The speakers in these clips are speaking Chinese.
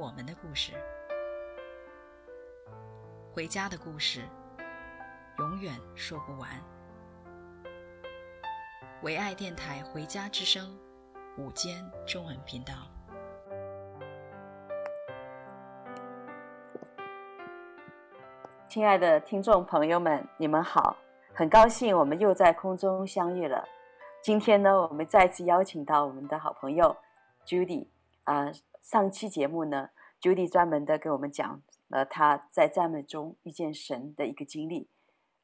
我们的故事，回家的故事，永远说不完。唯爱电台《回家之声》午间中文频道。亲爱的听众朋友们，你们好！很高兴我们又在空中相遇了。今天呢，我们再次邀请到我们的好朋友 Judy 啊、上期节目呢，Judy 专门的给我们讲了她在赞美中遇见神的一个经历。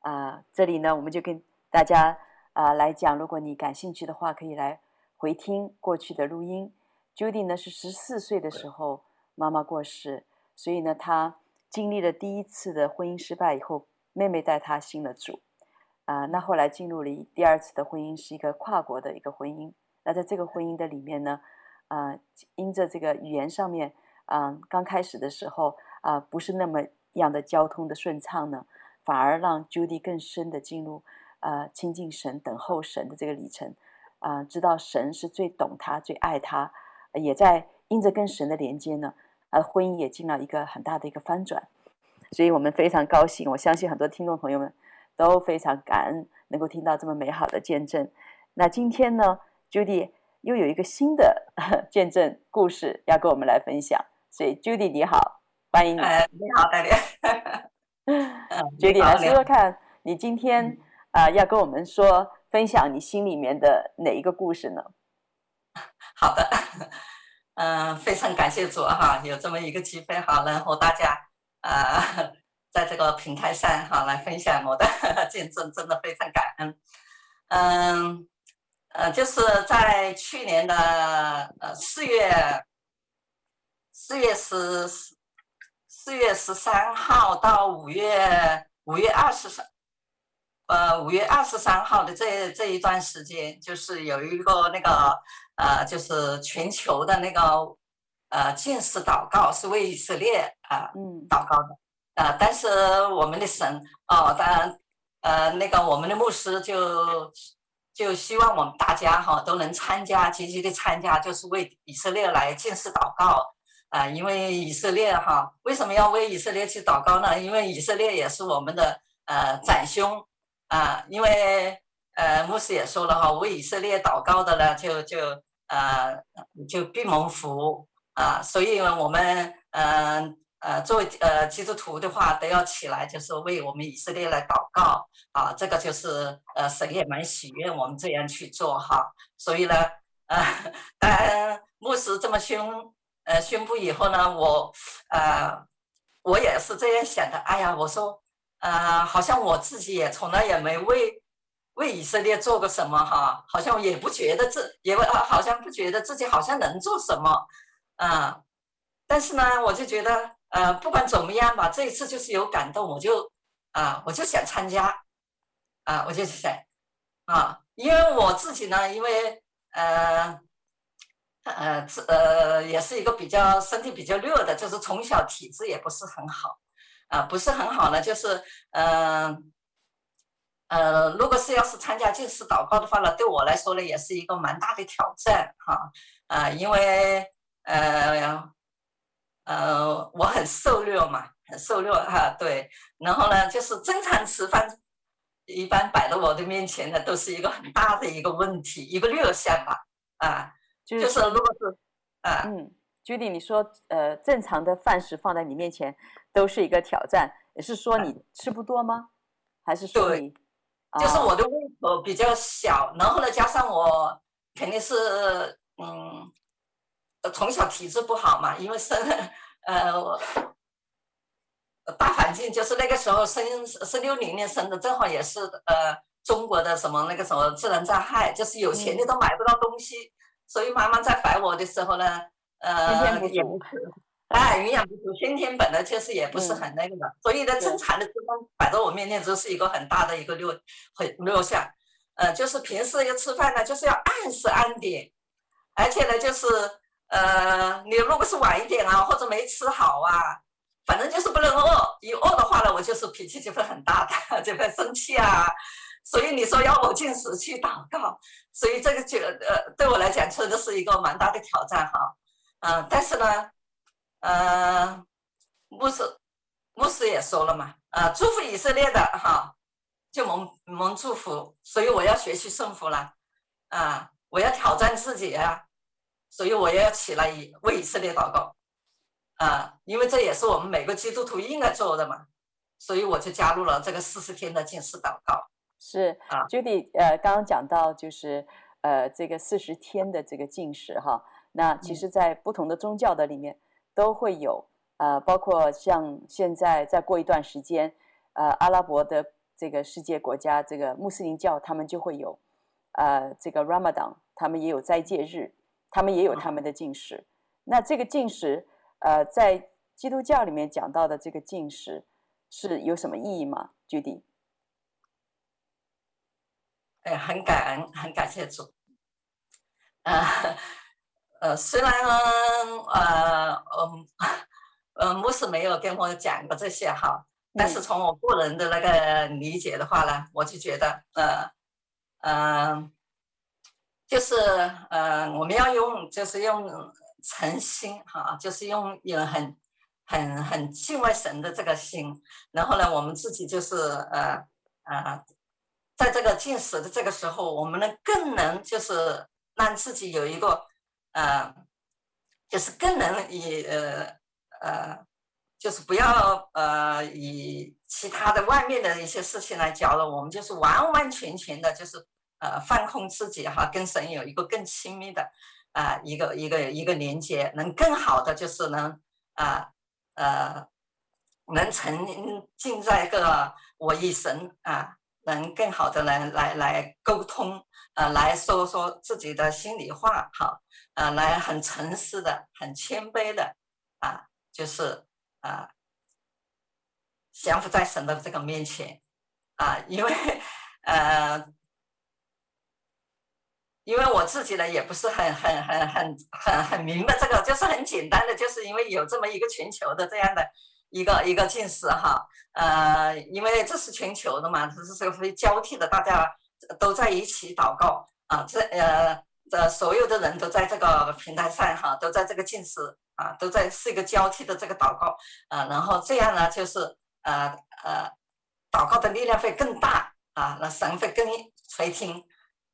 啊、呃，这里呢，我们就跟大家啊、呃、来讲，如果你感兴趣的话，可以来回听过去的录音。Judy 呢是十四岁的时候妈妈过世，所以呢，她经历了第一次的婚姻失败以后，妹妹带她信了主。啊、呃，那后来进入了第二次的婚姻，是一个跨国的一个婚姻。那在这个婚姻的里面呢，啊、呃，因着这个语言上面，啊、刚开始的时候啊、不是那么样的交通的顺畅呢，反而让 Judy 更深的进入啊、呃、亲近神、等候神的这个里程。啊、知道神是最懂他、最爱他，也在因着跟神的连接呢，啊、婚姻也进了一个很大的一个翻转。所以我们非常高兴，我相信很多听众朋友们。都非常感恩能够听到这么美好的见证。那今天呢，Judy 又有一个新的 见证故事要跟我们来分享。所以，Judy 你好，欢迎你。呃、你好，大家。Judy 来说说看，你今天啊、呃、要跟我们说分享你心里面的哪一个故事呢？好的，嗯、呃，非常感谢主哈，有这么一个机会哈，能和大家啊。呃在这个平台上哈，来分享我的见证，真的非常感恩。嗯，呃，就是在去年的呃四月四月十四月十三号到五月五月二十三，呃五月二十三号的这这一段时间，就是有一个那个呃，就是全球的那个呃禁食祷告，是为以色列啊、呃、嗯祷告的。啊、呃，但是我们的神哦，当然，呃，那个我们的牧师就就希望我们大家哈、都能参加，积极的参加，就是为以色列来禁食祷告啊、因为以色列哈、为什么要为以色列去祷告呢？因为以色列也是我们的呃长兄啊、因为呃牧师也说了哈，为以色列祷告的呢，就就呃就必蒙福啊、所以呢我们嗯。呃，作为呃基督徒的话，都要起来，就是为我们以色列来祷告啊。这个就是呃，神也蛮喜悦我们这样去做哈。所以呢，呃，当牧师这么宣呃宣布以后呢，我呃我也是这样想的。哎呀，我说呃，好像我自己也从来也没为为以色列做过什么哈，好像也不觉得自也好像不觉得自己好像能做什么啊、但是呢，我就觉得。呃，不管怎么样吧，这一次就是有感动，我就啊，我就想参加，啊，我就想啊，因为我自己呢，因为呃呃呃，也是一个比较身体比较弱的，就是从小体质也不是很好，啊，不是很好呢，就是呃呃，如果是要是参加禁食祷告的话呢，对我来说呢，也是一个蛮大的挑战哈，啊，因为呃。呃，我很瘦弱嘛，很瘦弱哈，对。然后呢，就是正常吃饭，一般摆到我的面前呢，都是一个很大的一个问题，一个弱项吧，啊，就是、就是如果是，啊，嗯，Judy，你说，呃，正常的饭食放在你面前都是一个挑战，也是说你吃不多吗？啊、还是说你，对，就是我的胃口比较小，然后呢，加上我肯定是，嗯。从小体质不好嘛，因为生呃大环境就是那个时候生是六零年生的，正好也是呃中国的什么那个什么自然灾害，就是有钱的都买不到东西，嗯、所以妈妈在怀我的时候呢，呃，哎，营养不足，先天本来就是也不是很那个的，嗯、所以呢，正常的脂肪摆在我面前就是一个很大的一个六很六项，呃，就是平时要吃饭呢，就是要按时按点，而且呢，就是呃，你如果是晚一点啊，或者没吃好啊，反正就是不能饿，一饿的话呢，我就是脾气就会很大的，就 会生气啊。所以你说要我进食去祷告，所以这个就呃，对我来讲真的是一个蛮大的挑战哈，嗯、但是呢。呃，牧师，牧师也说了嘛，呃，祝福以色列的哈，就蒙蒙祝福，所以我要学习顺服了，啊，我要挑战自己啊，所以我也要起来以为以色列祷告，啊，因为这也是我们每个基督徒应该做的嘛，所以我就加入了这个四十天的禁食祷告。是啊，Judy，呃，刚刚讲到就是呃这个四十天的这个禁食哈，那其实，在不同的宗教的里面。都会有，呃，包括像现在再过一段时间，呃，阿拉伯的这个世界国家，这个穆斯林教他们就会有，呃，这个 Ramadan，他们也有斋戒日，他们也有他们的禁食。那这个禁食，呃，在基督教里面讲到的这个禁食是有什么意义吗？Judy？哎，很感恩，很感谢主，啊。呃，虽然呃嗯 呃牧师没有跟我讲过这些哈，但是从我个人的那个理解的话呢，我就觉得呃呃，就是呃我们要用就是用诚心哈，就是用有很很很敬畏神的这个心，然后呢，我们自己就是呃呃，在这个进食的这个时候，我们呢更能就是让自己有一个。呃，就是更能以呃呃，就是不要呃以其他的外面的一些事情来搅扰我们，就是完完全全的，就是呃放空自己哈，跟神有一个更亲密的啊、一个一个一个连接，能更好的就是能啊呃，能沉浸在一个我与神啊，能更好的来来来沟通，呃来说说自己的心里话哈。啊，来很诚实的、很谦卑的，啊，就是啊，降服在神的这个面前，啊，因为呃，因为我自己呢也不是很、很、很、很、很、很明白这个，就是很简单的，就是因为有这么一个全球的这样的一个一个禁食哈，呃，因为这是全球的嘛，这是这个会交替的，大家都在一起祷告啊，这呃。这所有的人都在这个平台上哈，都在这个禁食啊，都在是一个交替的这个祷告啊，然后这样呢，就是呃呃，祷告的力量会更大啊，那神会更垂听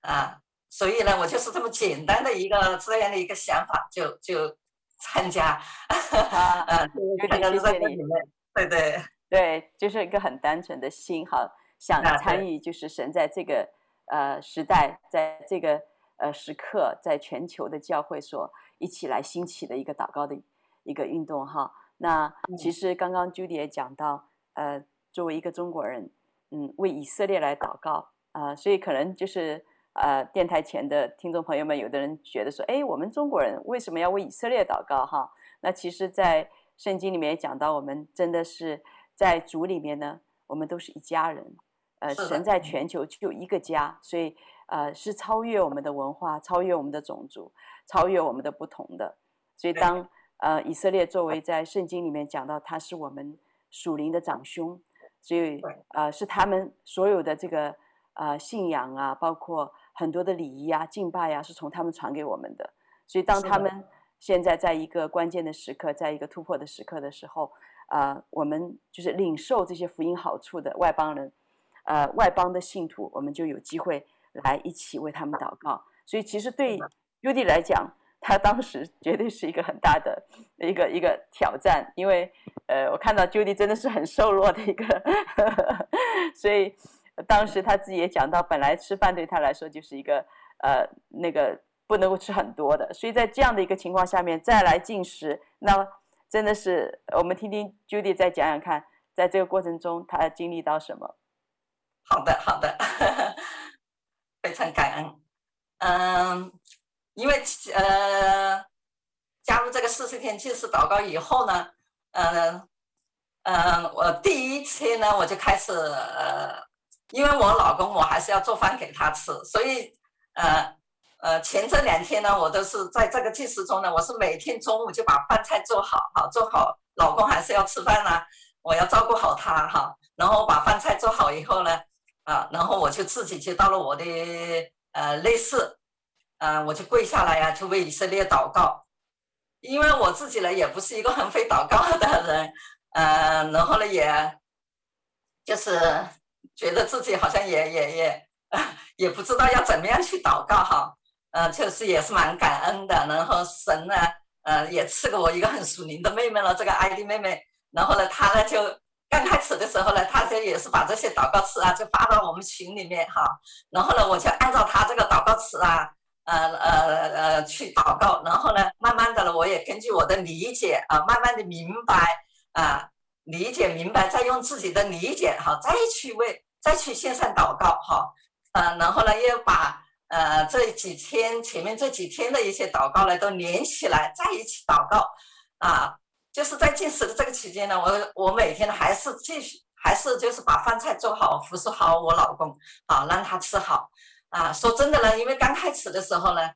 啊，所以呢，我就是这么简单的一个这样的一个想法，就就参加，啊，参加在里面，对对对，就是一个很单纯的心哈，想参与，就是神在这个呃时代，在这个。呃，时刻在全球的教会所一起来兴起的一个祷告的一个运动哈。那其实刚刚 Judy 也讲到，呃，作为一个中国人，嗯，为以色列来祷告啊，呃，所以可能就是呃，电台前的听众朋友们，有的人觉得说，哎，我们中国人为什么要为以色列祷告哈？那其实，在圣经里面也讲到，我们真的是在主里面呢，我们都是一家人，呃，神在全球就一个家，所以。呃，是超越我们的文化，超越我们的种族，超越我们的不同的。所以当，当呃以色列作为在圣经里面讲到他是我们属灵的长兄，所以呃是他们所有的这个呃信仰啊，包括很多的礼仪啊、敬拜啊，是从他们传给我们的。所以当他们现在在一个关键的时刻，在一个突破的时刻的时候，呃，我们就是领受这些福音好处的外邦人，呃，外邦的信徒，我们就有机会。来一起为他们祷告，所以其实对 Judy 来讲，他当时绝对是一个很大的一个一个挑战，因为呃，我看到 Judy 真的是很瘦弱的一个，呵呵，所以当时他自己也讲到，本来吃饭对他来说就是一个呃那个不能够吃很多的，所以在这样的一个情况下面再来进食，那真的是我们听听 Judy 再讲讲看，在这个过程中他经历到什么？好的，好的。非常感恩，嗯，因为呃，加入这个四十天禁食祷告以后呢，嗯嗯，我第一天呢，我就开始呃，因为我老公我还是要做饭给他吃，所以呃呃前这两天呢，我都是在这个禁食中呢，我是每天中午就把饭菜做好，好做好，老公还是要吃饭呢，我要照顾好他哈，然后把饭菜做好以后呢，啊，然后我就自己就到了我的呃内室，呃，我就跪下来呀、啊，就为以色列祷告。因为我自己呢，也不是一个很会祷告的人，呃，然后呢，也，就是觉得自己好像也也也，也不知道要怎么样去祷告哈，呃，确实也是蛮感恩的。然后神呢，呃，也赐给我一个很属灵的妹妹了，这个艾迪妹妹。然后呢，她呢就刚开始的时候呢，她就也是把这些祷告词啊，就发到我们群里面哈。然后呢，我就按照她这个祷告词啊。呃呃呃，去祷告，然后呢，慢慢的呢，我也根据我的理解啊，慢慢的明白啊，理解明白，再用自己的理解哈，再去为再去线上祷告哈，呃，然后呢，又把呃这几天前面这几天的一些祷告呢都连起来，在一起祷告啊，就是在进食的这个期间呢，我我每天还是继续还是就是把饭菜做好，服侍好我老公啊，让他吃好。啊，说真的呢，因为刚开始的时候呢，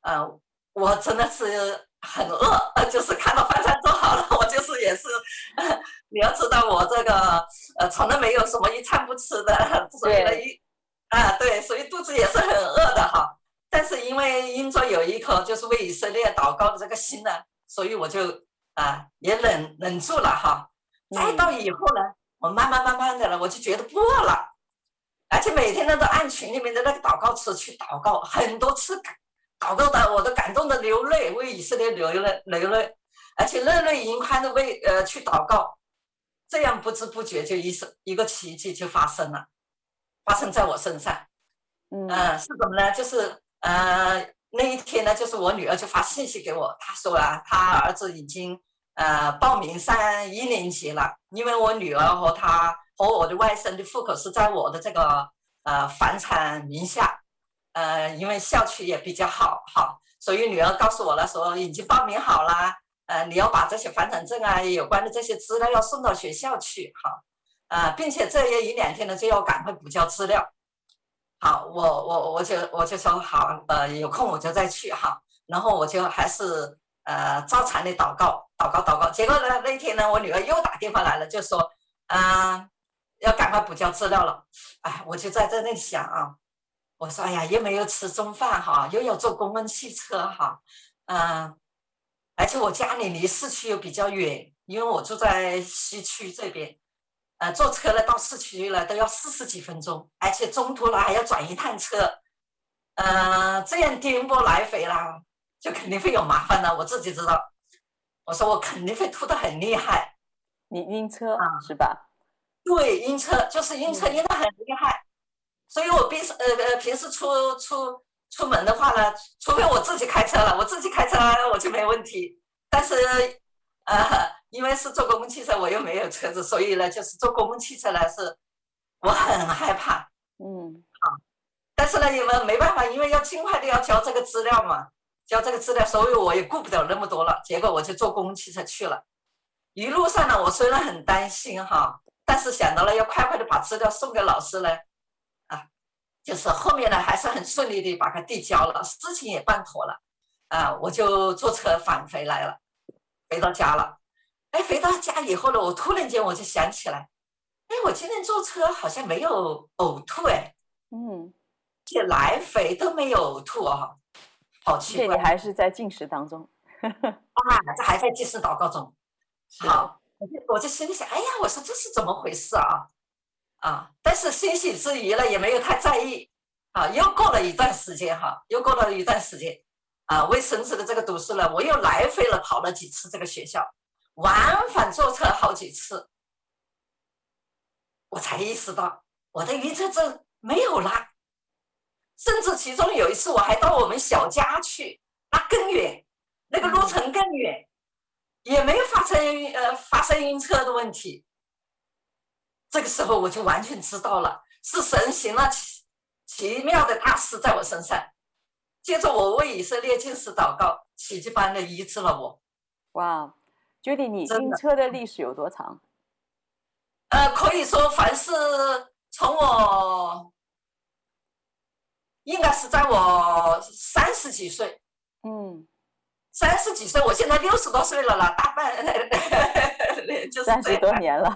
呃，我真的是很饿，就是看到饭菜做好了，我就是也是，你要知道我这个呃，从来没有什么一餐不吃的，所以呢一，啊对，所以肚子也是很饿的哈。但是因为因着有一颗就是为以色列祷告的这个心呢，所以我就啊也忍忍住了哈。再到以后呢，我慢慢慢慢的了，我就觉得不饿了。而且每天呢都按群里面的那个祷告词去祷告，很多次祷告的我都感动的流泪，为以色列流泪流泪，而且热泪盈眶的为呃去祷告，这样不知不觉就一生一个奇迹就发生了，发生在我身上。嗯、呃，是什么呢？就是呃那一天呢，就是我女儿就发信息给我，她说啊，她儿子已经呃报名上一年级了，因为我女儿和她。和我的外甥的户口是在我的这个呃房产名下，呃，因为校区也比较好哈，所以女儿告诉我了，说已经报名好了，呃，你要把这些房产证啊，有关的这些资料要送到学校去哈，呃，并且这也一两天呢就要赶快补交资料，好，我我我就我就说好，呃，有空我就再去哈，然后我就还是呃照常的祷告祷告祷告，结果呢那天呢我女儿又打电话来了，就说啊。呃要赶快补交资料了，哎，我就在这里想啊，我说哎呀，又没有吃中饭哈，又要坐公共汽车哈，嗯，而且我家里离市区又比较远，因为我住在西区这边，呃，坐车呢到市区了都要四十几分钟，而且中途呢还要转一趟车，嗯，这样颠簸来回啦，就肯定会有麻烦的，我自己知道。我说我肯定会吐得很厉害，你晕车啊，是吧？对，晕车就是晕车，晕得很厉害，所以我平时呃呃平时出出出门的话呢，除非我自己开车了，我自己开车我就没问题。但是呃，因为是坐公共汽车，我又没有车子，所以呢，就是坐公共汽车呢是我很害怕。嗯，好，但是呢，你们没办法，因为要尽快的要交这个资料嘛，交这个资料，所以我也顾不了那么多了。结果我就坐公共汽车去了。一路上呢，我虽然很担心哈。但是想到了要快快的把资料送给老师呢，啊，就是后面呢还是很顺利的把它递交了，事情也办妥了，啊，我就坐车返回来了，回到家了。哎，回到家以后呢，我突然间我就想起来，哎，我今天坐车好像没有呕吐哎，嗯，这来回都没有呕吐啊，好奇怪。你还是在进食当中，啊，这还在进食祷告中，好。我就我就心里想，哎呀，我说这是怎么回事啊？啊，但是欣喜之余呢，也没有太在意。啊，又过了一段时间哈，又过了一段时间，啊，为孙子的这个读书呢，我又来回了跑了几次这个学校，往返坐车好几次，我才意识到我的晕车症没有了。甚至其中有一次，我还到我们小家去，那更远，那个路程更远。也没有发生呃发生晕车的问题，这个时候我就完全知道了，是神行了奇奇妙的大事在我身上，接着我为以色列进士祷告，奇迹般的医治了我。哇，Judy，你晕车的历史有多长？呃，可以说，凡是从我应该是在我三十几岁，嗯，三十几岁，我现在六十多岁了啦，大半 就是三十多年了。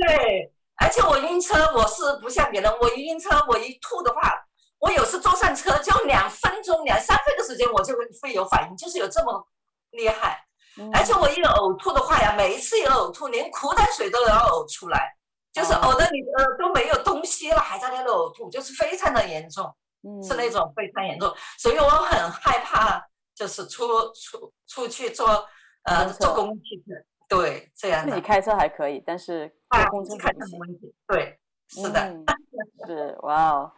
对，而且我晕车，我是不像别人，我一晕车，我一吐的话，我有时坐上车就两分钟、两三分的时间，我就会会有反应，就是有这么厉害。而且我一呕吐的话呀，每一次一呕吐，连苦胆水都要呕出来，就是呕的你呃都没有东西了，还在那里呕吐，就是非常的严重，是那种非常严重，所以我很害怕，就是出出出去坐呃坐公共汽车，对，这样。自己开车还可以，但是坐公车没问题。对，是的，嗯、是哇哦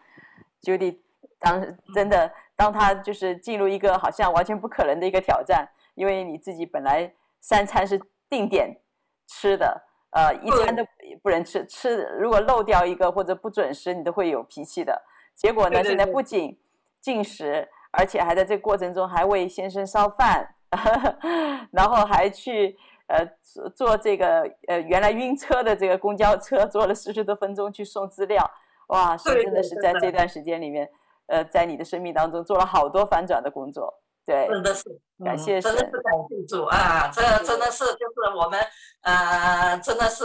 ，Judy，当真的当他就是进入一个好像完全不可能的一个挑战。因为你自己本来三餐是定点吃的，呃，一餐都不能吃，吃如果漏掉一个或者不准时，你都会有脾气的。结果呢，现在不仅进食，而且还在这个过程中还为先生烧饭，然后还去呃坐坐这个呃原来晕车的这个公交车，坐了四十多分钟去送资料。哇，是真的是在这段时间里面，呃，在你的生命当中做了好多反转的工作。对，真的是感谢，真的是感谢主啊！这真的是就是我们呃，真的是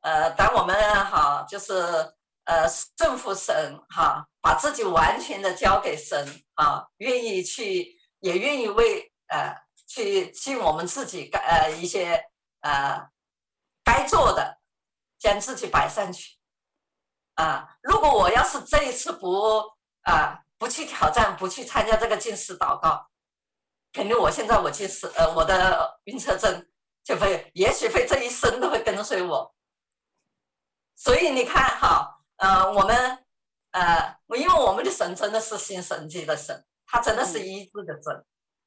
呃，当我们哈，就是呃，顺服神哈，把自己完全的交给神啊，愿意去，也愿意为呃去尽我们自己该呃一些呃该做的，将自己摆上去啊。如果我要是这一次不啊。不去挑战，不去参加这个近视祷告，肯定我现在我近视，呃，我的晕车症就会，也许会这一生都会跟随我。所以你看哈，呃，我们，呃，因为我们的神真的是新神迹的神，他真的是医治的神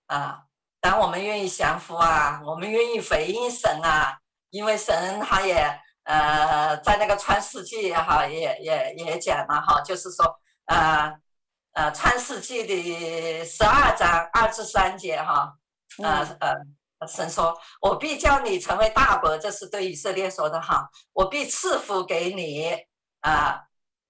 啊。当我们愿意降服啊，我们愿意回应神啊，因为神他也，呃，在那个创世纪也好，也也也讲了哈，就是说，呃。呃，《创世纪》的十二章二至三节，哈，呃呃，神说：“我必叫你成为大国。”这是对以色列说的哈。我必赐福给你，啊、呃，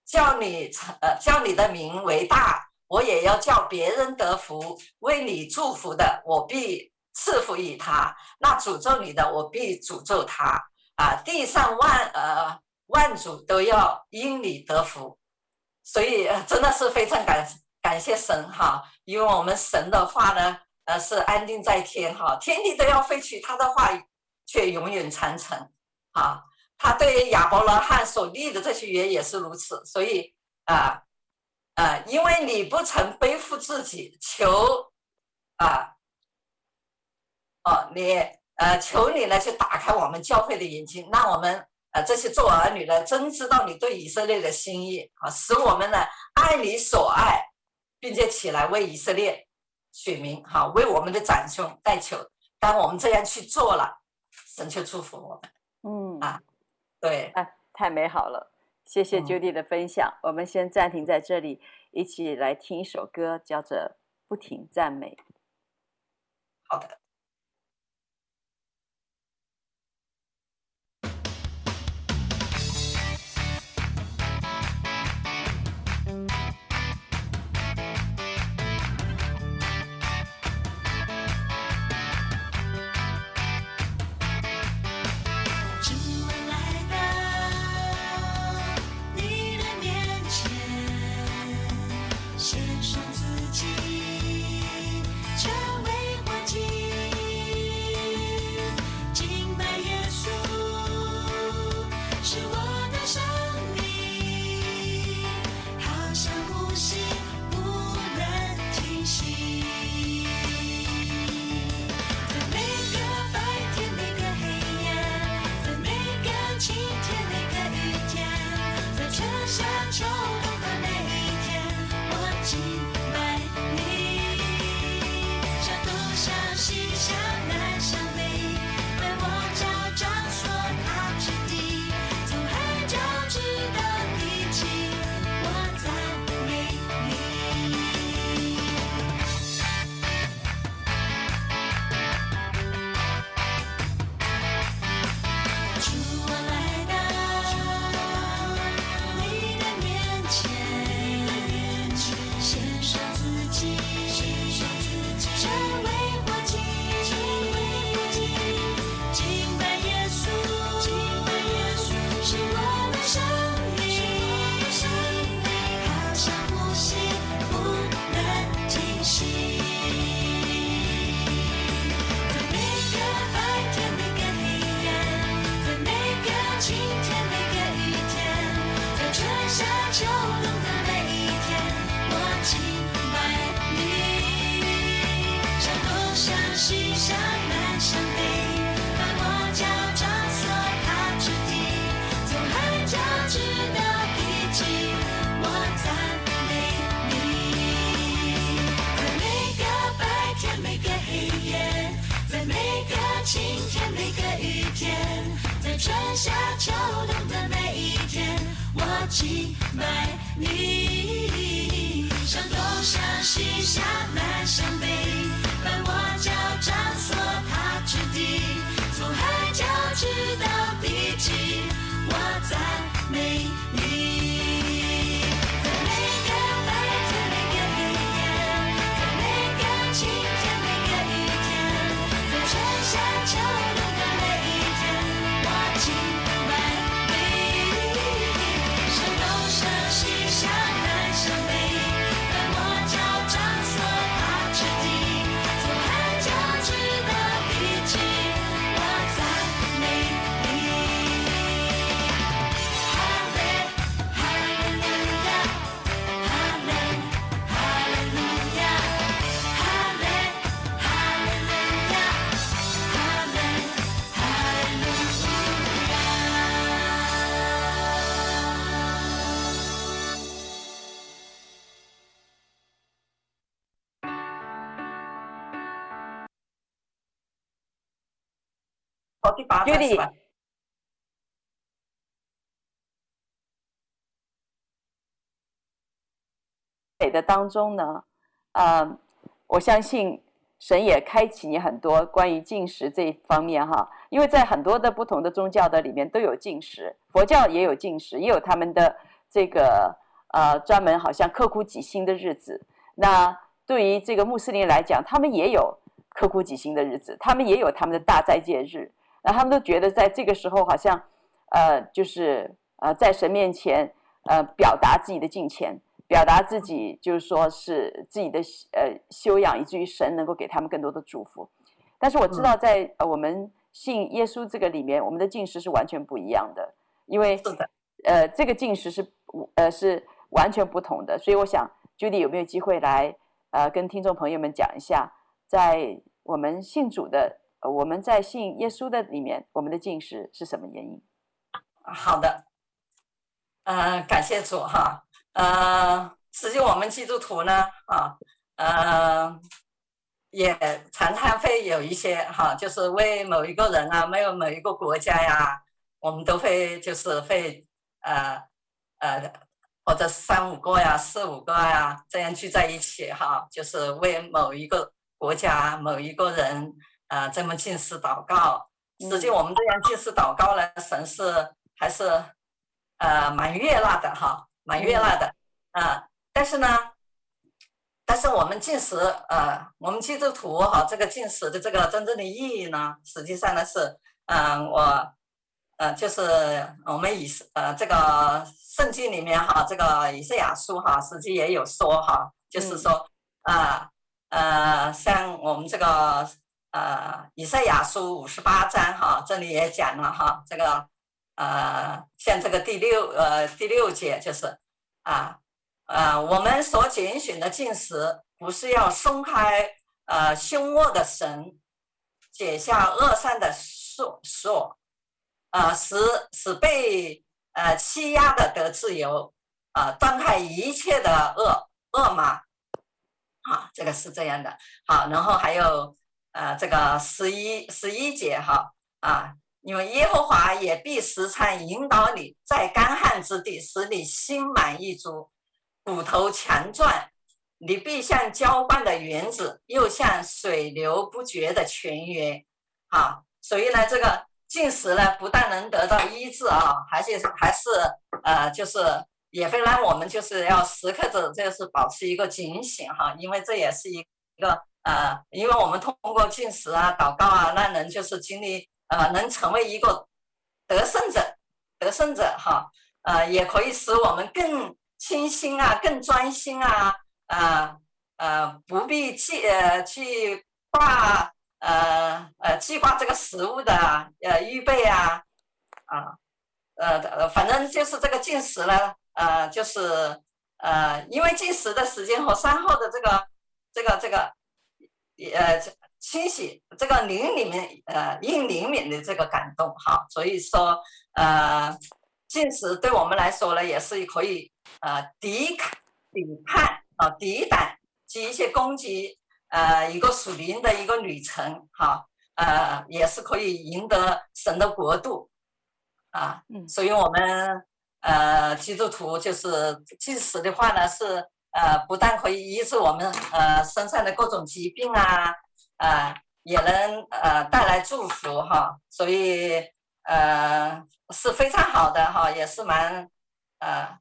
叫你成，呃，叫你的名为大。我也要叫别人得福。为你祝福的，我必赐福于他；那诅咒你的，我必诅咒他。啊、地上万呃万主都要因你得福。所以真的是非常感感谢神哈，因为我们神的话呢，呃是安定在天哈，天地都要废去，他的话却永远长存啊。他对亚伯拉罕所立的这些约也是如此，所以啊啊，因为你不曾背负自己，求啊哦你呃求你呢去打开我们教会的眼睛，让我们。呃，这些做儿女的真知道你对以色列的心意啊，使我们呢爱你所爱，并且起来为以色列取名哈，为我们的长兄代求。当我们这样去做了，神就祝福我们。嗯啊，对，啊，太美好了，谢谢 Judy 的分享。嗯、我们先暂停在这里，一起来听一首歌，叫做《不停赞美》。好的。下，南向北，第八章是吧？给的当中呢，呃，我相信神也开启你很多关于进食这一方面哈，因为在很多的不同的宗教的里面都有进食，佛教也有进食，也有他们的这个呃专门好像刻苦己心的日子。那对于这个穆斯林来讲，他们也有刻苦己心的日子，他们也有他们的大斋戒日。那他们都觉得在这个时候好像，呃，就是呃，在神面前，呃，表达自己的敬虔，表达自己就是说是自己的呃修养，以至于神能够给他们更多的祝福。但是我知道在呃我们信耶稣这个里面，我们的进食是完全不一样的，因为呃这个进食是呃是完全不同的。所以我想，Judy 有没有机会来呃跟听众朋友们讲一下，在我们信主的。我们在信耶稣的里面，我们的禁食是什么原因？好的，呃，感谢主哈，呃，实际我们基督徒呢，啊，呃，也常常会有一些哈，就是为某一个人啊，没有某一个国家呀，我们都会就是会呃呃，或者三五个呀、四五个呀，这样聚在一起哈，就是为某一个国家、某一个人。啊，这么进食祷告，实际我们这样进食祷告呢，神是还是呃蛮悦纳的哈，蛮悦纳的啊。但是呢，但是我们进食呃，我们基督徒哈，这个进食的这个真正的意义呢，实际上呢是，嗯，我呃就是我们以呃这个圣经里面哈，这个以赛亚书哈，实际也有说哈，就是说啊呃像我们这个。呃，以赛亚书五十八章哈，这里也讲了哈，这个呃，像这个第六呃第六节就是啊呃，我们所拣选的进食，不是要松开呃凶恶的绳，解下恶善的锁锁，呃，使使被呃欺压的得自由，呃，断开一切的恶恶吗？啊，这个是这样的，好，然后还有。啊，这个十一十一节哈啊，因为耶和华也必时常引导你，在干旱之地，使你心满意足，骨头强壮。你必像浇灌的园子，又像水流不绝的泉源。哈，所以呢，这个进食呢，不但能得到医治啊，还是还是呃，就是也会让我们就是要时刻的，就是保持一个警醒哈，因为这也是一一个。呃，因为我们通过进食啊、祷告啊，让人就是经历呃，能成为一个得胜者、得胜者哈。呃，也可以使我们更清心啊、更专心啊，呃呃，不必记呃去挂呃呃记挂这个食物的呃预备啊啊呃呃反正就是这个进食呢，呃就是呃因为进食的时间和饭后的这个这个这个。呃，清洗这个灵里面，呃，应灵敏的这个感动哈，所以说，呃，进食对我们来说呢，也是可以呃抵抗、抵抗啊、抵挡及一些攻击，呃，一个属灵的一个旅程哈，呃，也是可以赢得神的国度啊。嗯，所以我们呃基督徒就是进食的话呢，是呃不但可以医治我们呃身上的各种疾病啊，啊、呃，也能呃带来祝福哈。所以呃。是非常好的哈，也是蛮，呃，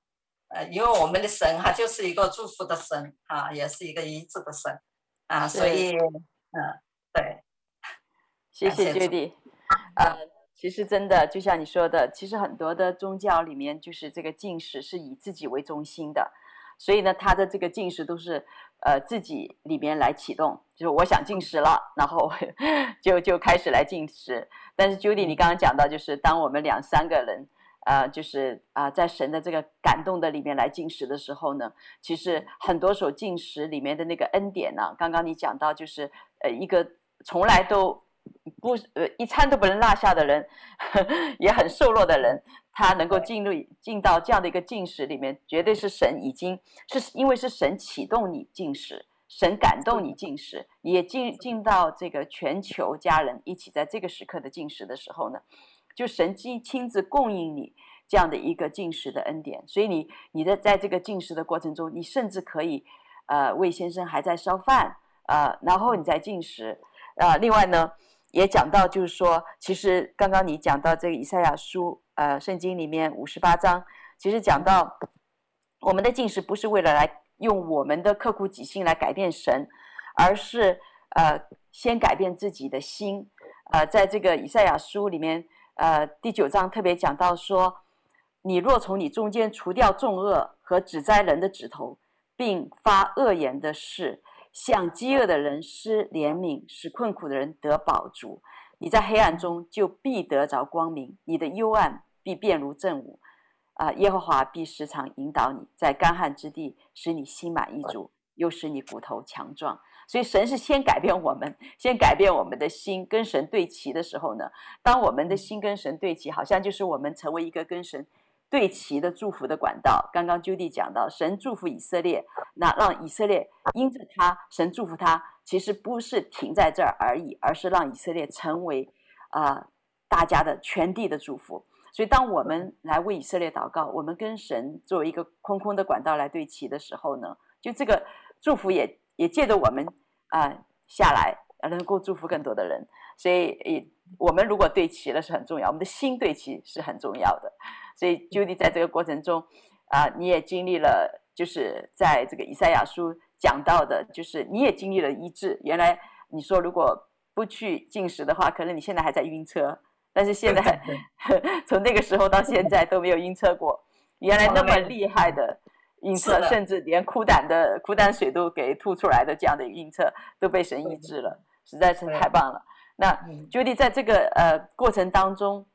呃，因为我们的神哈就是一个祝福的神啊，也是一个医治的神啊，所以，嗯，对，谢谢 Judy，呃，其实真的就像你说的，其实很多的宗教里面就是这个进食是以自己为中心的，所以呢，他的这个进食都是呃自己里面来启动，就是我想进食了，然后 就就开始来进食。但是 Judy，你刚刚讲到，就是当我们两三个人，呃，就是啊、呃，在神的这个感动的里面来进食的时候呢，其实很多时候进食里面的那个恩典呢，刚刚你讲到，就是呃，一个从来都不呃一餐都不能落下的人，也很瘦弱的人，他能够进入进到这样的一个进食里面，绝对是神已经是因为是神启动你进食。神感动你进食，也进进到这个全球家人一起在这个时刻的进食的时候呢，就神亲亲自供应你这样的一个进食的恩典。所以你你的在这个进食的过程中，你甚至可以呃魏先生还在烧饭呃，然后你再进食呃，另外呢也讲到就是说，其实刚刚你讲到这个以赛亚书呃圣经里面五十八章，其实讲到我们的禁食不是为了来。用我们的刻苦己心来改变神，而是呃先改变自己的心。呃，在这个以赛亚书里面，呃第九章特别讲到说：你若从你中间除掉重恶和指摘人的指头，并发恶言的事，向饥饿的人施怜悯，使困苦的人得饱足，你在黑暗中就必得着光明，你的幽暗必变如正午。啊，耶和华必时常引导你，在干旱之地使你心满意足，又使你骨头强壮。所以神是先改变我们，先改变我们的心，跟神对齐的时候呢，当我们的心跟神对齐，好像就是我们成为一个跟神对齐的祝福的管道。刚刚 Judy 讲到，神祝福以色列，那让以色列因着他，神祝福他，其实不是停在这儿而已，而是让以色列成为啊、大家的全地的祝福。所以，当我们来为以色列祷告，我们跟神作为一个空空的管道来对齐的时候呢，就这个祝福也也借着我们啊、下来，能够祝福更多的人。所以，也我们如果对齐了是很重要，我们的心对齐是很重要的。所以，Judy 在这个过程中啊、呃，你也经历了，就是在这个以赛亚书讲到的，就是你也经历了医治。原来你说如果不去进食的话，可能你现在还在晕车。但是现在，从那个时候到现在都没有晕车过。原来那么厉害的晕车，甚至连苦胆的苦胆水都给吐出来的这样的晕车，都被神医治了，实在是太棒了。那 Judy 在这个呃过程当中，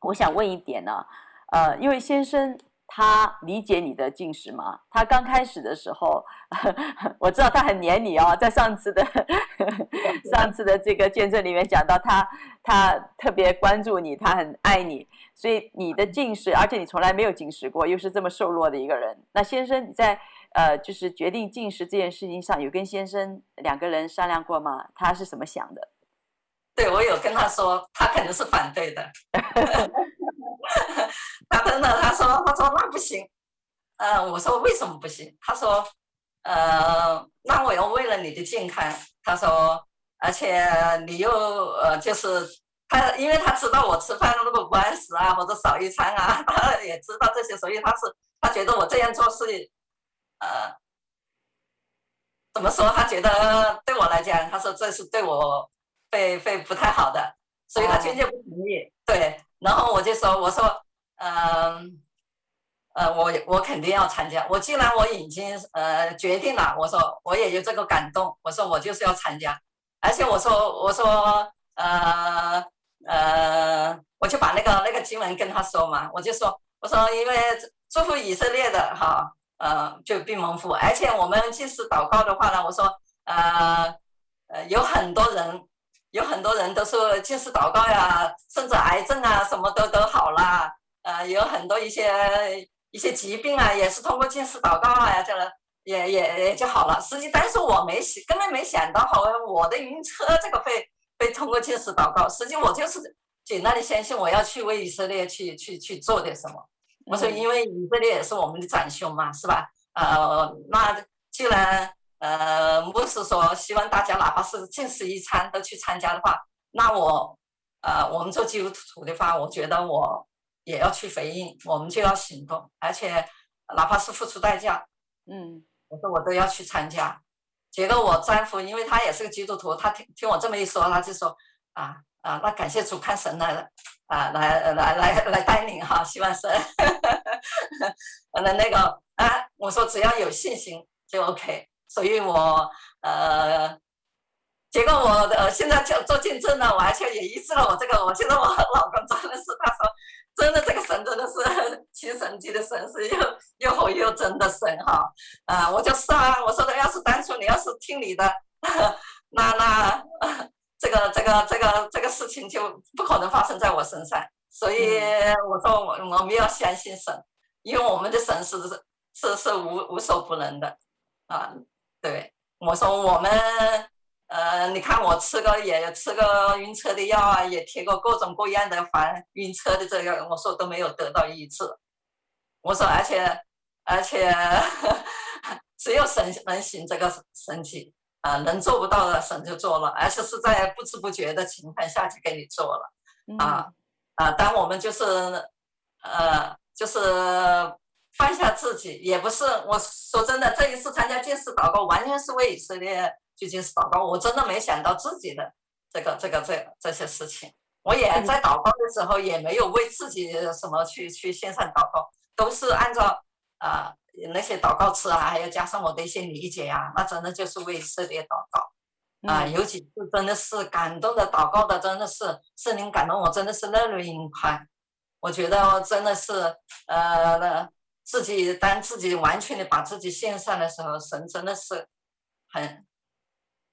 我想问一点呢，呃，因为先生。他理解你的进食吗？他刚开始的时候，我知道他很黏你哦。在上次的 上次的这个见证里面讲到他，他他特别关注你，他很爱你。所以你的进食，而且你从来没有进食过，又是这么瘦弱的一个人。那先生，你在呃，就是决定进食这件事情上，有跟先生两个人商量过吗？他是怎么想的？对，我有跟他说，他肯定是反对的。他真的，他说，他说那不行。呃，我说为什么不行？他说，呃，那我要为了你的健康。他说，而且你又呃，就是他，因为他知道我吃饭如果不按时啊，或者少一餐啊，他也知道这些，所以他是他觉得我这样做是呃，怎么说？他觉得对我来讲，他说这是对我会会不太好的，所以他坚决不同意。对。然后我就说，我说，嗯、呃，呃，我我肯定要参加。我既然我已经呃决定了，我说我也有这个感动，我说我就是要参加。而且我说我说呃呃，我就把那个那个经文跟他说嘛，我就说我说因为祝福以色列的哈，呃，就必蒙福。而且我们即使祷告的话呢，我说呃呃有很多人。有很多人都说，近视祷告呀，甚至癌症啊，什么都都好啦。呃有很多一些一些疾病啊，也是通过近视祷告啊，这个也也也就好了。实际，但是我没想，根本没想到，好像我的晕车这个会被通过近视祷告。实际我就是简单的相信我要去为以色列去去去做点什么。我说，因为以色列也是我们的长兄嘛，是吧？呃，那既然呃牧师说希望大家哪怕是进食一餐都去参加的话，那我呃我们做基督徒的话，我觉得我也要去回应，我们就要行动，而且哪怕是付出代价，嗯，我说我都要去参加。结果我丈夫因为他也是个基督徒，他听听我这么一说，他就说啊。啊，那感谢主，看神来了，啊，来来来来带领哈，希望神，完了那个啊，我说只要有信心就 OK，所以我呃，结果我呃现在就做见证了，我而且也医治了我这个，我觉得我老公真的是，他说真的这个神真的是奇神级的神，是又又活又真的神哈，啊，我就是啊，我说的要是当初你要是听你的，那那。这个这个这个这个事情就不可能发生在我身上，所以我说我我们要相信神，因为我们的神是是是无无所不能的，啊，对，我说我们呃，你看我吃个也吃个晕车的药啊，也贴过各种各样的防晕车的这个，我说都没有得到医治，我说而且而且 只有神能行这个神奇。啊，能做不到的神就做了，而且是在不知不觉的情况下就给你做了，啊啊！当我们就是呃，就是放下自己，也不是我说真的，这一次参加禁食祷告，完全是为以色列去禁食祷告。我真的没想到自己的这个这个这这些事情，我也在祷告的时候也没有为自己什么去去献上祷告，都是按照啊。那些祷告词啊，还有加上我的一些理解呀、啊，那真的就是为以色列祷告啊，尤其是真的是感动的祷告的，真的是圣灵感动我，真的是泪流盈眶。我觉得真的是呃，自己当自己完全的把自己献上的时候，神真的是很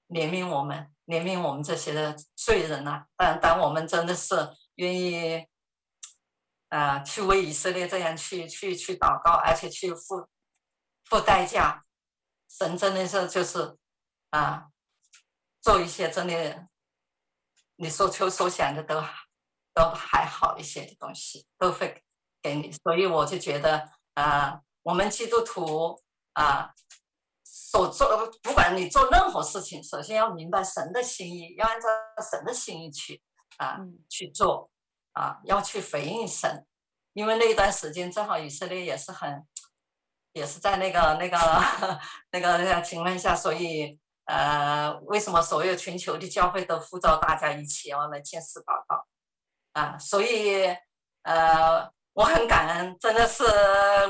怜悯我们，怜悯我们这些的罪人呐。但当我们真的是愿意啊、去为以色列这样去去去祷告，而且去付。付代价，神真的是就是啊，做一些真的，你所求所想的都都还好一些的东西都会给你，所以我就觉得啊，我们基督徒啊，所做不管你做任何事情，首先要明白神的心意，要按照神的心意去啊去做啊，要去回应神，因为那一段时间正好以色列也是很。也是在那个那个 那个那个情况下，所以呃，为什么所有全球的教会都呼召大家一起要来禁食祷告啊？所以呃，我很感恩，真的是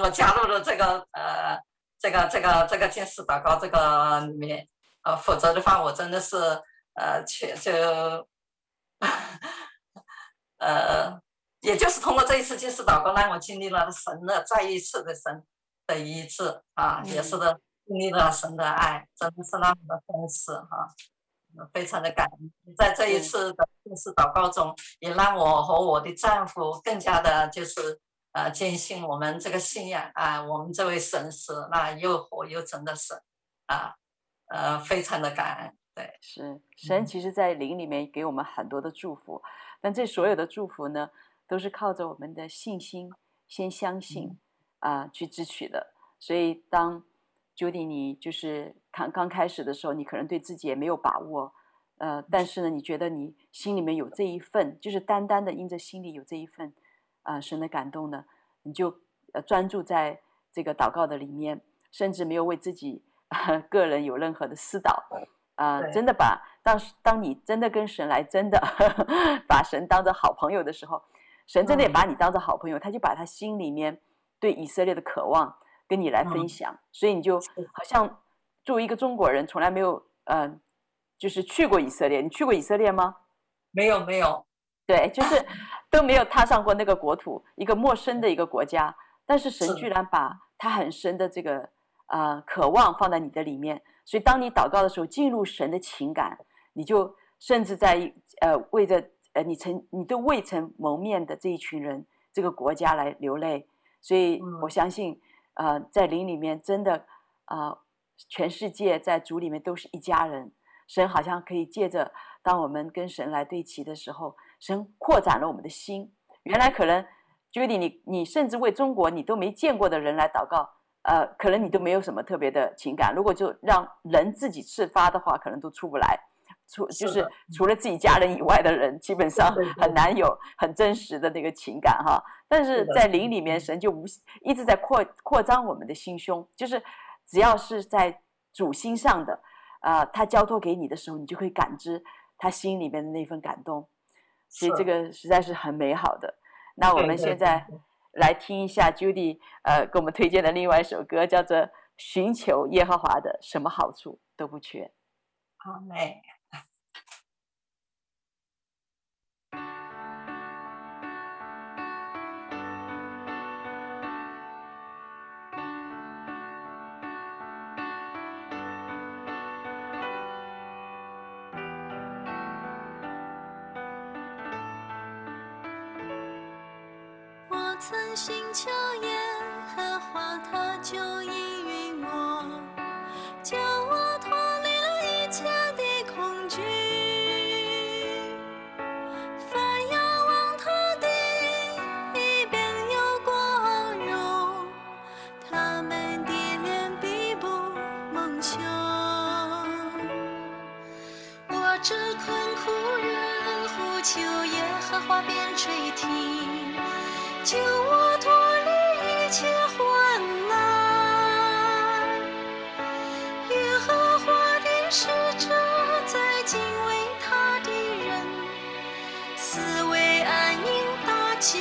我加入了这个呃这个这个这个禁食祷告这个里面，呃，否则的话，我真的是呃去就呃，也就是通过这一次禁食祷告，让我经历了神的再一次的神。的医治啊，也是的，经历了神的爱，真的是那么的真实哈，非常的感恩。在这一次的正式祷告中，也让我和我的丈夫更加的，就是呃坚信我们这个信仰啊，我们这位神是那又活又真的神啊，呃，非常的感恩。对，是神，其实在灵里面给我们很多的祝福，但这所有的祝福呢，都是靠着我们的信心，先相信。嗯啊，去支取的。所以当 Judy 你就是刚刚开始的时候，你可能对自己也没有把握，呃，但。是呢，你觉得你心里面有这一份，就是单单的因着心里有这一份啊、呃、神的感动呢，你就呃专注在这个祷告的里面，甚至没有为自己、呃、个人有任何的思导啊、呃，真的把当当你真的跟神来真的 把神当着好朋友的时候，神真的也把你当着好朋友，他就把他心里面。对以色列的渴望跟你来分享，嗯、所以你就好像作为一个中国人，从来没有嗯、呃，就是去过以色列。你去过以色列吗？没有，没有。对，就是都没有踏上过那个国土，一个陌生的一个国家。但是神居然把他很深的这个啊、呃、渴望放在你的里面，所以当你祷告的时候，进入神的情感，你就甚至在呃为着呃你曾你都未曾谋面的这一群人。这个国家来流泪。所以我相信，呃，在灵里面真的，呃，全世界在主里面都是一家人。神好像可以借着当我们跟神来对齐的时候，神扩展了我们的心。原来可能，Judy，你你甚至为中国你都没见过的人来祷告，呃，可能你都没有什么特别的情感。如果就让人自己自发的话，可能都出不来。除就是除了自己家人以外的人，基本上很难有很真实的那个情感哈。但是在灵里面，神就无一直在扩扩张我们的心胸，就是只要是在主心上的。啊、呃，他交托给你的时候，你就会感知他心里面的那份感动，所以这个实在是很美好的。那我们现在来听一下 Judy 呃给我们推荐的另外一首歌，叫做《寻求耶和华的，什么好处都不缺》。好嘞。曾寻求耶和华，他就应允我，救我脱离了一切的恐惧。凡仰望他的，必变有光荣，他们的脸必不蒙羞。我这困苦人呼求耶和华，便垂听。救我脱离一切患难，耶和华的使者在敬畏他的人，四维安宁大救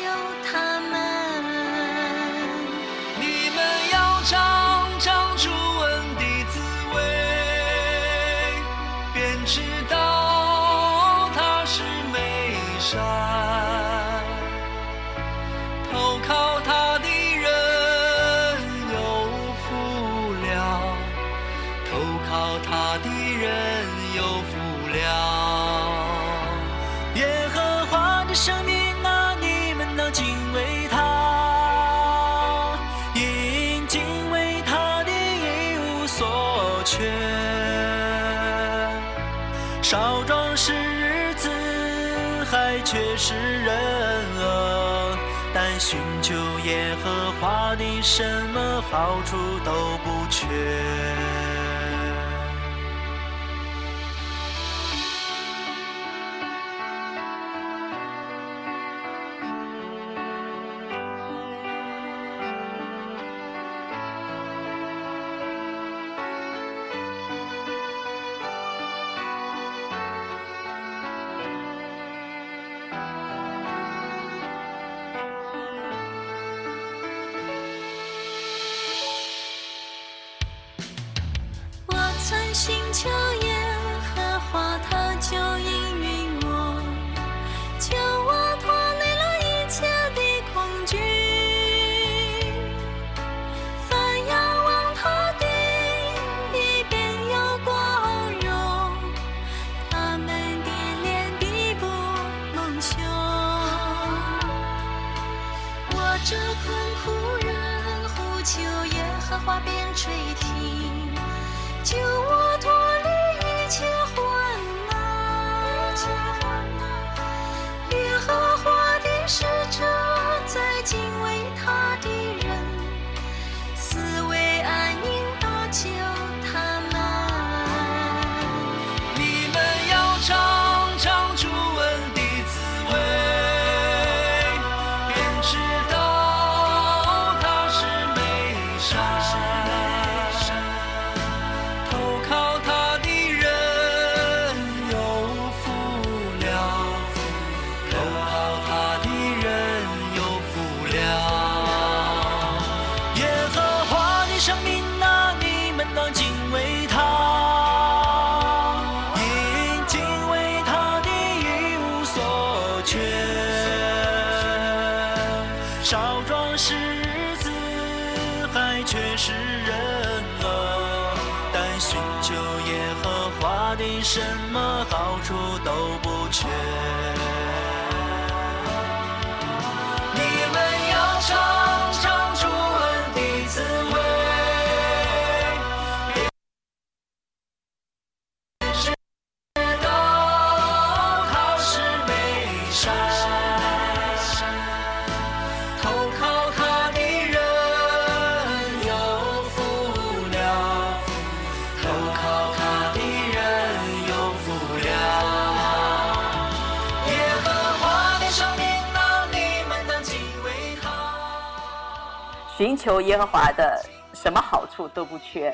你，什么好处都不缺。寻求耶和华的什么好处都不缺。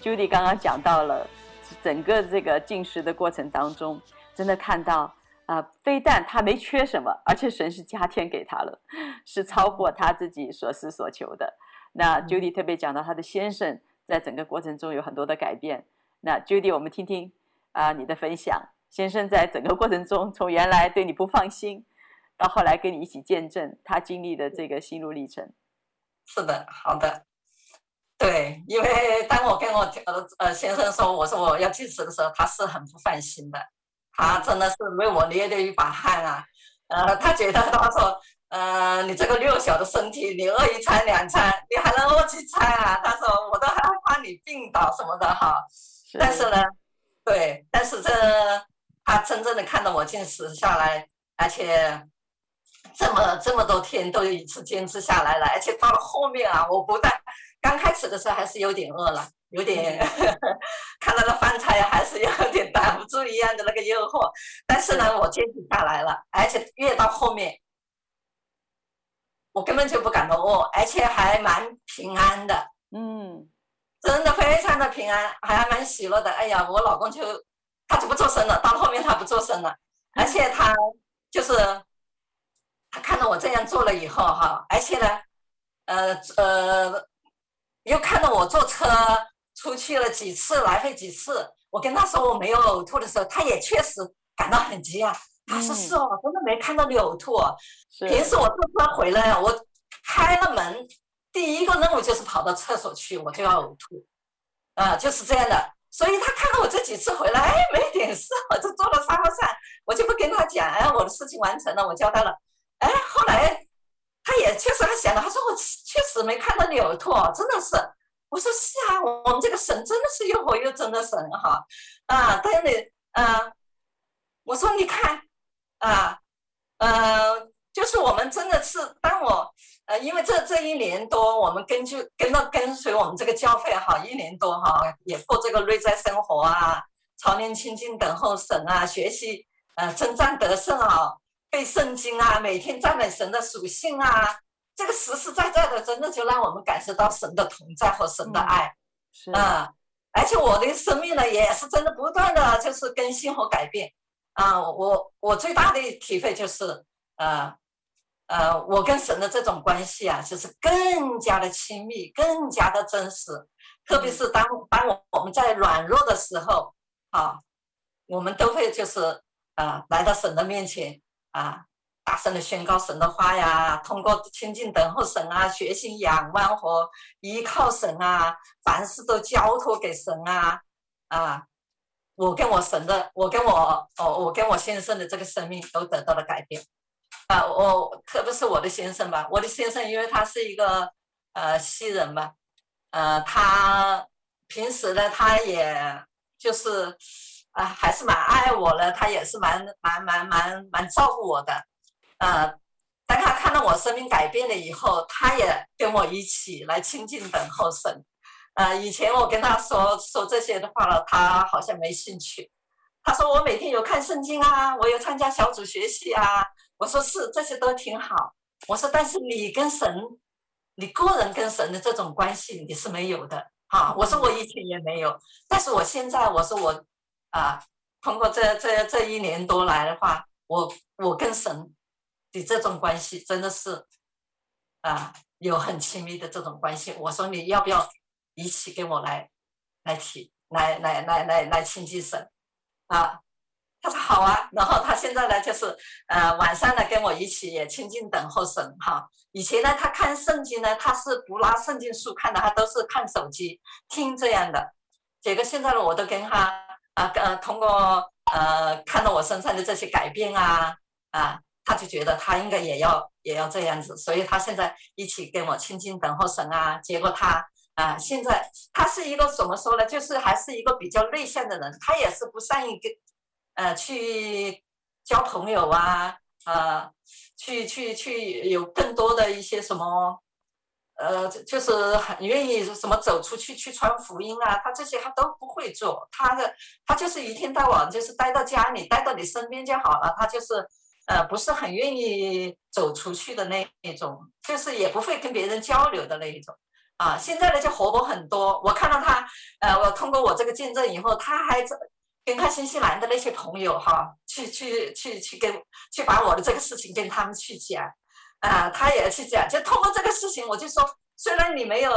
Judy 刚刚讲到了整个这个进食的过程当中，真的看到啊、呃，非但他没缺什么，而且神是加添给他了，是超过他自己所思所求的。那 Judy 特别讲到他的先生在整个过程中有很多的改变。那 Judy，我们听听啊、呃、你的分享。先生在整个过程中，从原来对你不放心，到后来跟你一起见证他经历的这个心路历程。是的，好的，对，因为当我跟我呃呃先生说我说我要进食的时候，他是很不放心的，他真的是为我捏了一把汗啊，呃，他觉得他说，呃，你这个弱小的身体，你饿一餐两餐，你还能饿几餐啊？他说我都害怕你病倒什么的哈，但是呢，对，但是这。他真正的看到我进食下来，而且这么这么多天都一直坚持下来了，而且到了后面啊，我不但刚开始的时候还是有点饿了，有点 看到那饭菜还是有点挡不住一样的那个诱惑，但是呢，我坚持下来了，而且越到后面，我根本就不感到饿，而且还蛮平安的，嗯，真的非常的平安，还蛮喜乐的。哎呀，我老公就。他就不做声了，到后面他不做声了，而且他就是他看到我这样做了以后哈，而且呢，呃呃，又看到我坐车出去了几次，来回几次，我跟他说我没有呕吐的时候，他也确实感到很惊讶。他说是哦，真的没看到你呕吐。平时我坐车回来，我开了门，第一个任务就是跑到厕所去，我就要呕吐，啊，就是这样的。所以他看到我这几次回来，哎，没点事，我就坐到沙发上，我就不跟他讲，哎，我的事情完成了，我交代了，哎，后来他也确实还想了，他说我确实没看到你呕吐，真的是，我说是啊，我们这个神真的是又活又真的神哈，啊，但是你，啊，我说你看，啊，呃。就是我们真的是，当我呃，因为这这一年多，我们根据跟到跟随我们这个教会哈，一年多哈，也过这个内在生活啊，操练清静等候神啊，学习呃征战得胜啊，背圣经啊，每天赞美神的属性啊，这个实实在在的，真的就让我们感受到神的同在和神的爱，是啊，而且我的生命呢，也是真的不断的就是更新和改变啊，我我最大的体会就是呃。呃，我跟神的这种关系啊，就是更加的亲密，更加的真实。特别是当当我我们在软弱的时候，啊，我们都会就是啊、呃，来到神的面前啊，大声的宣告神的话呀，通过亲近等候神啊，学习仰望和依靠神啊，凡事都交托给神啊啊，我跟我神的，我跟我哦，我跟我先生的这个生命都得到了改变。啊，我特别是我的先生吧，我的先生因为他是一个呃西人吧，呃，他平时呢，他也就是啊、还是蛮爱我的，他也是蛮蛮蛮蛮蛮照顾我的，呃，当他看到我生命改变了以后，他也跟我一起来亲近等候神，呃，以前我跟他说说这些的话了，他好像没兴趣，他说我每天有看圣经啊，我有参加小组学习啊。我说是，这些都挺好。我说，但是你跟神，你个人跟神的这种关系你是没有的啊。我说我以前也没有，但是我现在我说我啊，通过这这这一年多来的话，我我跟神的这种关系真的是啊，有很亲密的这种关系。我说你要不要一起跟我来来提来来来来来亲近神啊？他说好啊，然后他现在呢，就是呃晚上呢跟我一起也亲近等候神哈。以前呢他看圣经呢，他是不拿圣经书看的，他都是看手机听这样的。结果现在呢，我都跟他啊呃通过呃看到我身上的这些改变啊啊，他就觉得他应该也要也要这样子，所以他现在一起跟我亲近等候神啊。结果他啊现在他是一个怎么说呢？就是还是一个比较内向的人，他也是不善于跟。呃，去交朋友啊，呃，去去去有更多的一些什么，呃，就是很愿意什么走出去去传福音啊，他这些他都不会做，他的他就是一天到晚就是待到家里，待到你身边就好了，他就是呃，不是很愿意走出去的那一种，就是也不会跟别人交流的那一种。啊，现在呢就活泼很多。我看到他，呃，我通过我这个见证以后，他还跟他新西兰的那些朋友哈，去去去去跟去把我的这个事情跟他们去讲，啊，他也去讲。就通过这个事情，我就说，虽然你没有，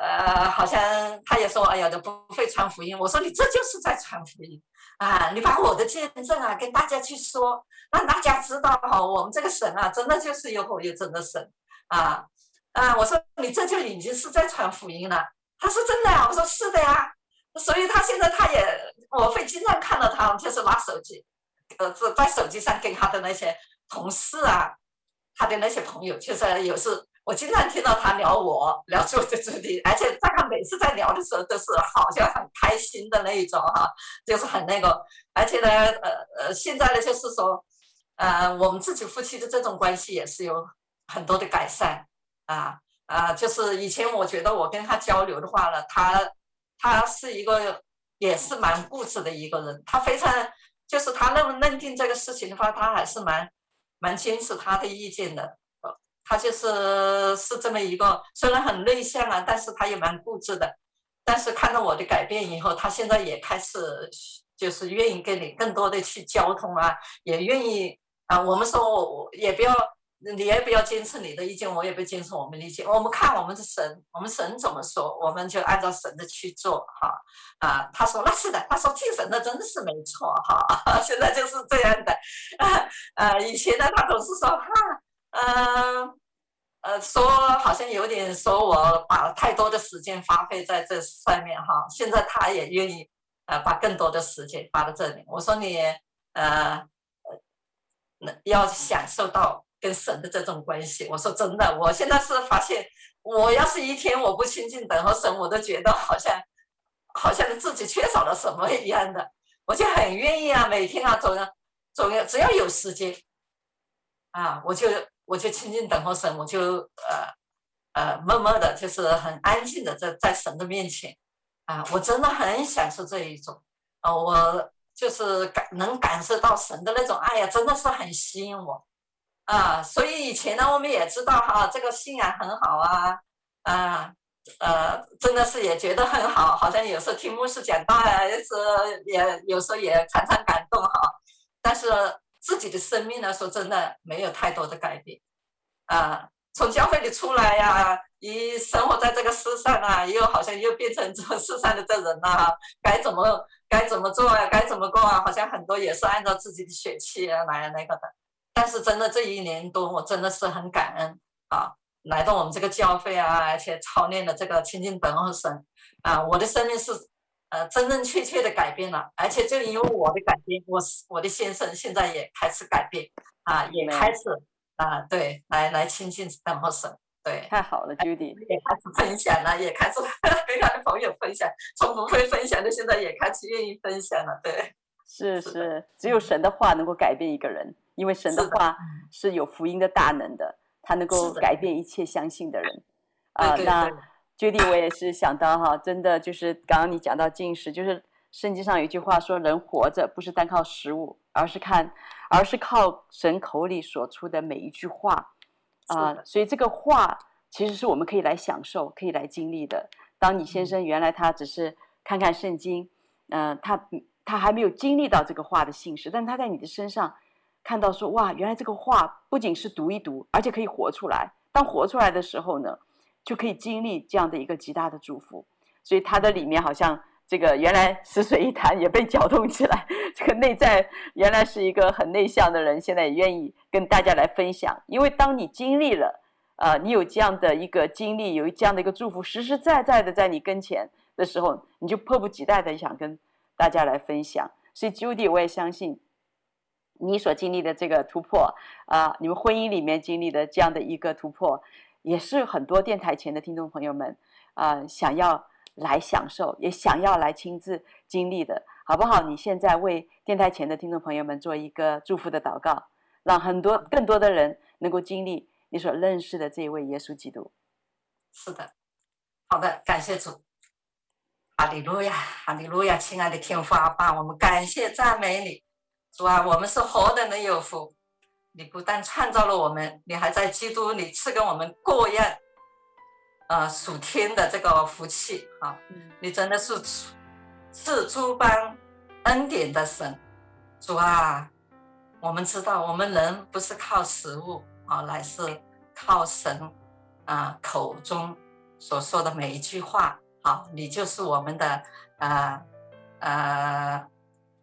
呃，好像他也说，哎呀，都不会传福音。我说你这就是在传福音啊，你把我的见证啊跟大家去说，让大家知道哈，我们这个神啊，真的就是有活有真的神啊。啊，我说你这就已经是在传福音了。他说真的呀，我说是的呀。所以他现在他也，我会经常看到他，就是拿手机，呃，在手机上跟他的那些同事啊，他的那些朋友，就是有时我经常听到他聊我，聊主的主题，而且在他每次在聊的时候都是好像很开心的那一种哈，就是很那个，而且呢，呃呃，现在呢就是说，呃，我们自己夫妻的这种关系也是有很多的改善。啊啊，就是以前我觉得我跟他交流的话呢，他他是一个也是蛮固执的一个人，他非常就是他认认定这个事情的话，他还是蛮蛮坚持他的意见的。他就是是这么一个，虽然很内向啊，但是他也蛮固执的。但是看到我的改变以后，他现在也开始就是愿意跟你更多的去交通啊，也愿意啊。我们说我也不要。你也不要坚持你的意见，我也不坚持我们的意见。我们看我们的神，我们神怎么说，我们就按照神的去做哈。啊，他说那是的，他说听神的真的是没错哈。现在就是这样的。啊，呃，以前呢，他总是说哈，嗯，呃，说好像有点说我把太多的时间花费在这上面哈。现在他也愿意呃把更多的时间花在这里。我说你呃，要享受到。跟神的这种关系，我说真的，我现在是发现，我要是一天我不亲近等候神，我都觉得好像，好像自己缺少了什么一样的。我就很愿意啊，每天啊，总要总要只要有时间，啊，我就我就亲近等候神，我就呃呃默默的，就是很安静的在在神的面前，啊，我真的很享受这一种，啊，我就是感能感受到神的那种爱呀，真的是很吸引我。啊，所以以前呢，我们也知道哈，这个信仰很好啊，啊，呃，真的是也觉得很好，好像有时候听牧师讲道啊，也是也有时候也常常感动哈。但是自己的生命呢，说真的没有太多的改变，啊，从教会里出来呀、一生活在这个世上啊，又好像又变成这世上的这人了、啊，该怎么该怎么做啊，该怎么过啊，好像很多也是按照自己的血气啊来那个的。但是真的这一年多，我真的是很感恩啊，来到我们这个教会啊，而且操练了这个亲近等候神啊，我的生命是呃真真切切的改变了，而且就因为我的改变，我我的先生现在也开始改变啊，也开始啊，对，来来亲近等候神，对，太好了，Judy。也开始分享了，也开始跟他的朋友分享，从不会分享的，现在也开始愿意分享了，对，是是，是，只有神的话能够改变一个人。因为神的话是有福音的大能的，他能够改变一切相信的人。啊，那 Judy，我也是想到哈，真的就是刚刚你讲到进食，就是圣经上有一句话说，人活着不是单靠食物，而是看，而是靠神口里所出的每一句话。啊，所以这个话其实是我们可以来享受、可以来经历的。当你先生原来他只是看看圣经，嗯、呃，他他还没有经历到这个话的信实，但他在你的身上。看到说哇，原来这个话不仅是读一读，而且可以活出来。当活出来的时候呢，就可以经历这样的一个极大的祝福。所以他的里面好像这个原来死水一潭也被搅动起来。这个内在原来是一个很内向的人，现在也愿意跟大家来分享。因为当你经历了，呃，你有这样的一个经历，有这样的一个祝福，实实在在的在你跟前的时候，你就迫不及待的想跟大家来分享。所以 Judy，我也相信。你所经历的这个突破啊，你们婚姻里面经历的这样的一个突破，也是很多电台前的听众朋友们啊想要来享受，也想要来亲自经历的，好不好？你现在为电台前的听众朋友们做一个祝福的祷告，让很多更多的人能够经历你所认识的这一位耶稣基督。是的，好的，感谢主，哈利路亚，哈利路亚，亲爱的天父阿爸，我们感谢赞美你。主啊，我们是何等的有福！你不但创造了我们，你还在基督里赐给我们各样，呃，属天的这个福气啊！你真的是赐赐诸般恩典的神，主啊！我们知道，我们人不是靠食物啊，乃是靠神啊口中所说的每一句话。好，你就是我们的呃呃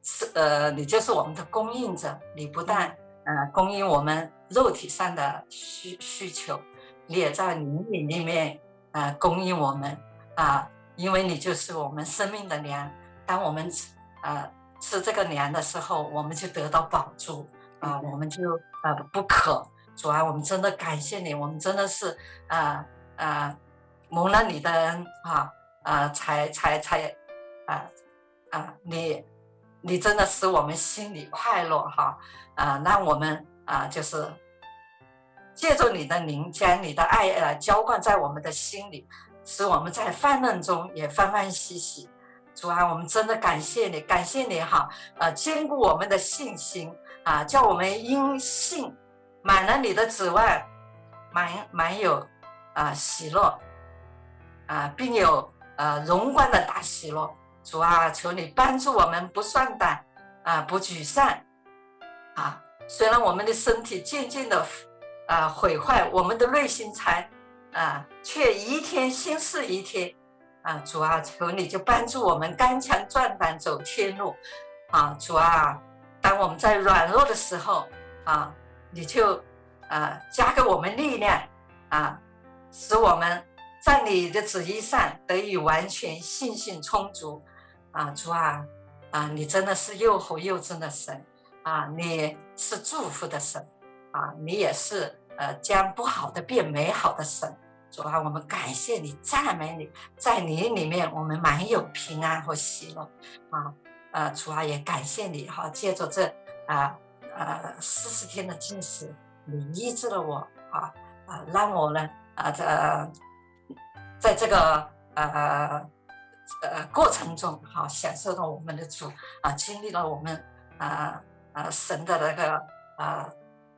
是呃，呃，你就是我们的供应者。你不但呃供应我们肉体上的需需求，你也在灵里里面啊、呃、供应我们啊，因为你就是我们生命的粮。当我们吃呃吃这个粮的时候，我们就得到饱足啊，我们就呃不渴。主啊，我们真的感谢你，我们真的是呃呃蒙了你的恩啊。啊、呃，才才才，啊、呃、啊，你你真的使我们心里快乐哈啊，让我们啊就是借助你的灵，将你的爱呃浇灌在我们的心里，使我们在患难中也欢欢喜喜。主啊，我们真的感谢你，感谢你哈，呃，坚固我们的信心啊，叫我们因信满了你的指望，满满有啊喜乐啊，并有。呃，荣光的大喜乐，主啊，求你帮助我们不算胆啊，不沮丧啊。虽然我们的身体渐渐的啊毁坏，我们的内心才啊却一天新似一天啊。主啊，求你就帮助我们刚强壮胆走天路啊。主啊，当我们在软弱的时候啊，你就啊加给我们力量啊，使我们。在你的旨意上得以完全信心充足，啊，主啊，啊，你真的是又活又真的神，啊，你是祝福的神，啊，你也是呃将不好的变美好的神，主啊，我们感谢你，赞美你，在你里面我们满有平安和喜乐，啊，呃，主啊，也感谢你哈，借着这啊呃四十天的禁食，你医治了我，啊啊，让我呢啊这。在这个呃呃过程中，哈，享受到我们的主啊，经历了我们啊啊神的那个啊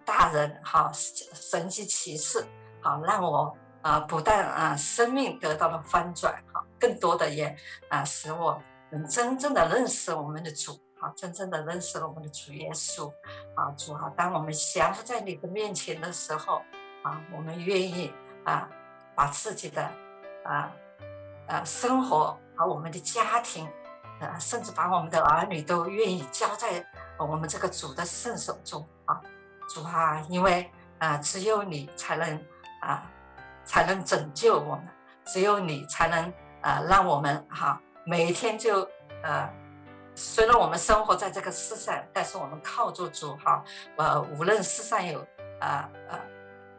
大人哈神迹奇事，好让我啊不但啊生命得到了翻转，哈，更多的也啊使我能真正的认识我们的主，哈，真正的认识了我们的主耶稣，啊主啊，当我们降服在你的面前的时候，啊，我们愿意啊把自己的。啊，啊，生活和我们的家庭，呃，甚至把我们的儿女都愿意交在我们这个主的圣手中啊，主啊，因为啊，只有你才能啊，才能拯救我们，只有你才能啊，让我们哈、每一天就呃，虽然我们生活在这个世上，但是我们靠着主哈，呃，无论世上有啊呃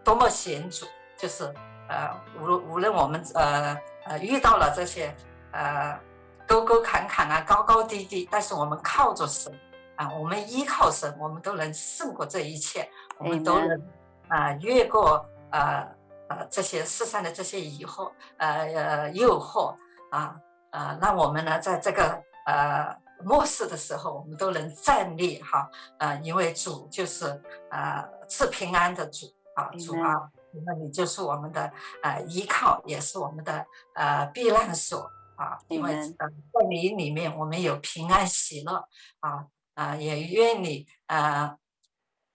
多么险阻，就是。呃，无无论我们呃呃遇到了这些呃沟沟坎坎啊，高高低低，但是我们靠着神啊，我们依靠神，我们都能胜过这一切，我们都能啊、呃、越过呃呃这些世上的这些疑惑呃呃诱惑啊呃，让我们呢在这个呃末世的时候，我们都能站立哈呃，因为主就是呃赐平安的主啊，主啊。那你就是我们的呃依靠，也是我们的呃避难所啊，因为呃在你里面我们有平安喜乐啊啊，也愿你呃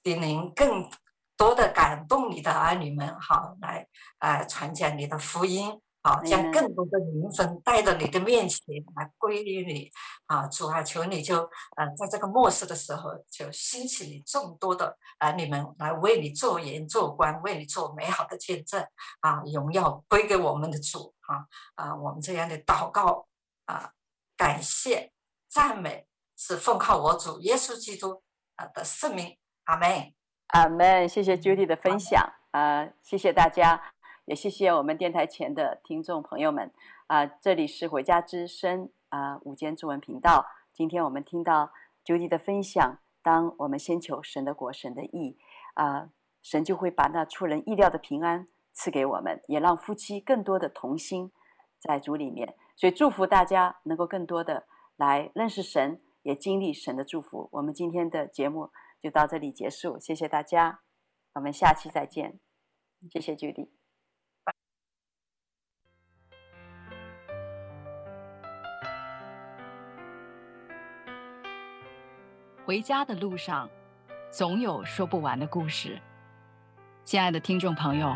的灵更多的感动你的儿女们，好来呃传讲你的福音。好，将更多的灵魂带到你的面前来归于你，啊，主啊，求你就呃，在这个末世的时候，就兴起你众多的儿女们来为你做盐做官，为你做美好的见证，啊，荣耀归给我们的主，啊啊，我们这样的祷告啊，感谢赞美是奉靠我主耶稣基督啊的圣名，阿门，阿门。谢谢 Judy 的分享，啊，谢谢大家。也谢谢我们电台前的听众朋友们啊，这里是回家之声啊，午间中文频道。今天我们听到 Judy 的分享，当我们先求神的国、神的义啊，神就会把那出人意料的平安赐给我们，也让夫妻更多的同心在主里面。所以祝福大家能够更多的来认识神，也经历神的祝福。我们今天的节目就到这里结束，谢谢大家。我们下期再见，谢谢 Judy。回家的路上，总有说不完的故事。亲爱的听众朋友，